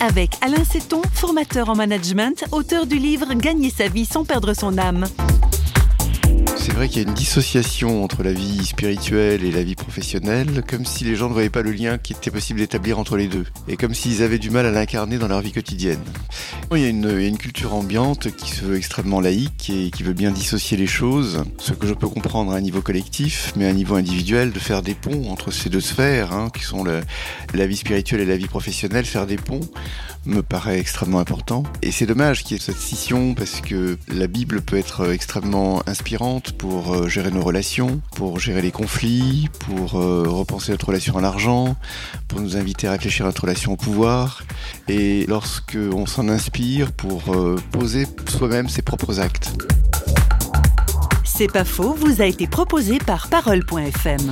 Avec Alain Seton, formateur en management, auteur du livre Gagner sa vie sans perdre son âme. Qu'il y a une dissociation entre la vie spirituelle et la vie professionnelle, comme si les gens ne voyaient pas le lien qui était possible d'établir entre les deux, et comme s'ils avaient du mal à l'incarner dans leur vie quotidienne. Il y, a une, culture ambiante qui se veut extrêmement laïque et qui veut bien dissocier les choses, ce que je peux comprendre à un niveau collectif, mais à un niveau individuel, de faire des ponts entre ces deux sphères, hein, qui sont la vie spirituelle et la vie professionnelle, faire des ponts me paraît extrêmement important. Et c'est dommage qu'il y ait cette scission parce que la Bible peut être extrêmement inspirante pour euh, gérer nos relations, pour gérer les conflits, pour euh, repenser notre relation à l'argent, pour nous inviter à réfléchir à notre relation au pouvoir. Et lorsque on s'en inspire pour euh, poser soi-même ses propres actes. C'est pas faux, vous a été proposé par parole.fm.